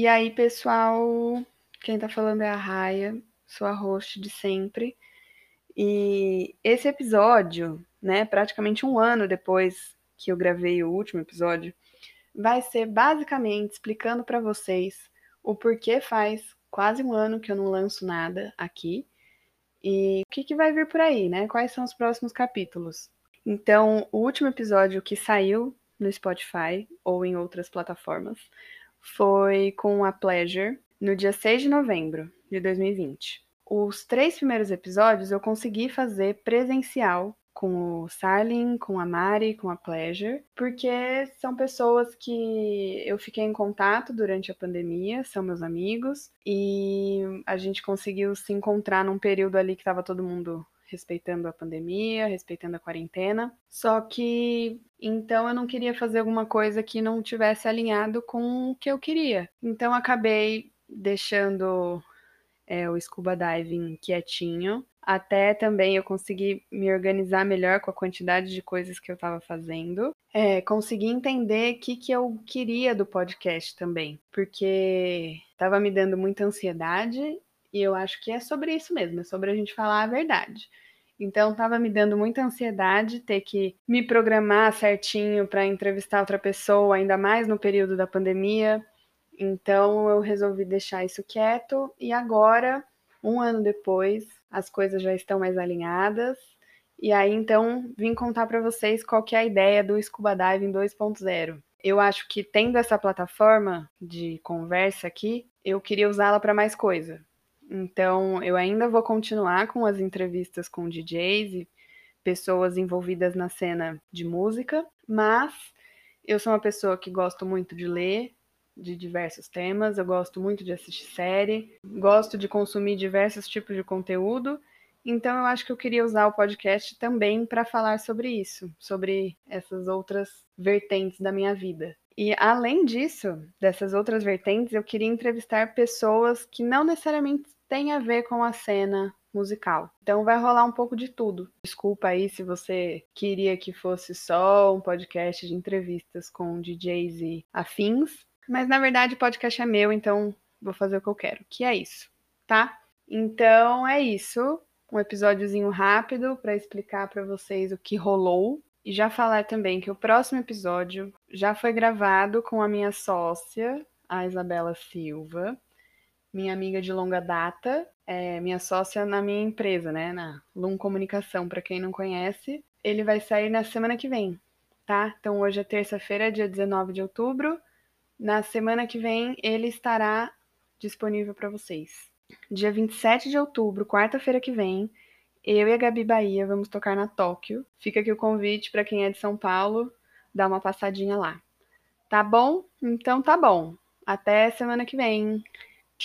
E aí, pessoal, quem tá falando é a Raia, sou a host de sempre. E esse episódio, né, praticamente um ano depois que eu gravei o último episódio, vai ser basicamente explicando para vocês o porquê faz quase um ano que eu não lanço nada aqui e o que, que vai vir por aí, né? Quais são os próximos capítulos. Então, o último episódio que saiu no Spotify ou em outras plataformas foi com a Pleasure no dia 6 de novembro de 2020. Os três primeiros episódios eu consegui fazer presencial com o Sarlin, com a Mari, com a Pleasure, porque são pessoas que eu fiquei em contato durante a pandemia, são meus amigos, e a gente conseguiu se encontrar num período ali que estava todo mundo respeitando a pandemia, respeitando a quarentena. Só que então eu não queria fazer alguma coisa que não tivesse alinhado com o que eu queria. Então acabei deixando é, o scuba diving quietinho. Até também eu consegui me organizar melhor com a quantidade de coisas que eu estava fazendo. É, consegui entender o que, que eu queria do podcast também, porque estava me dando muita ansiedade e eu acho que é sobre isso mesmo, é sobre a gente falar a verdade. Então estava me dando muita ansiedade ter que me programar certinho para entrevistar outra pessoa, ainda mais no período da pandemia. Então eu resolvi deixar isso quieto e agora, um ano depois, as coisas já estão mais alinhadas. E aí então vim contar para vocês qual que é a ideia do Scuba Diving 2.0. Eu acho que tendo essa plataforma de conversa aqui, eu queria usá-la para mais coisa. Então, eu ainda vou continuar com as entrevistas com DJs e pessoas envolvidas na cena de música, mas eu sou uma pessoa que gosto muito de ler de diversos temas, eu gosto muito de assistir série, gosto de consumir diversos tipos de conteúdo. Então eu acho que eu queria usar o podcast também para falar sobre isso, sobre essas outras vertentes da minha vida. E além disso, dessas outras vertentes, eu queria entrevistar pessoas que não necessariamente têm a ver com a cena musical. Então vai rolar um pouco de tudo. Desculpa aí se você queria que fosse só um podcast de entrevistas com DJs e afins, mas na verdade o podcast é meu, então vou fazer o que eu quero, que é isso, tá? Então é isso, um episódiozinho rápido para explicar para vocês o que rolou e já falar também que o próximo episódio já foi gravado com a minha sócia, a Isabela Silva minha amiga de longa data, é minha sócia na minha empresa, né, na Lum Comunicação, para quem não conhece. Ele vai sair na semana que vem, tá? Então hoje é terça-feira, dia 19 de outubro. Na semana que vem ele estará disponível para vocês. Dia 27 de outubro, quarta-feira que vem, eu e a Gabi Bahia vamos tocar na Tóquio. Fica aqui o convite para quem é de São Paulo, dar uma passadinha lá. Tá bom? Então tá bom. Até semana que vem.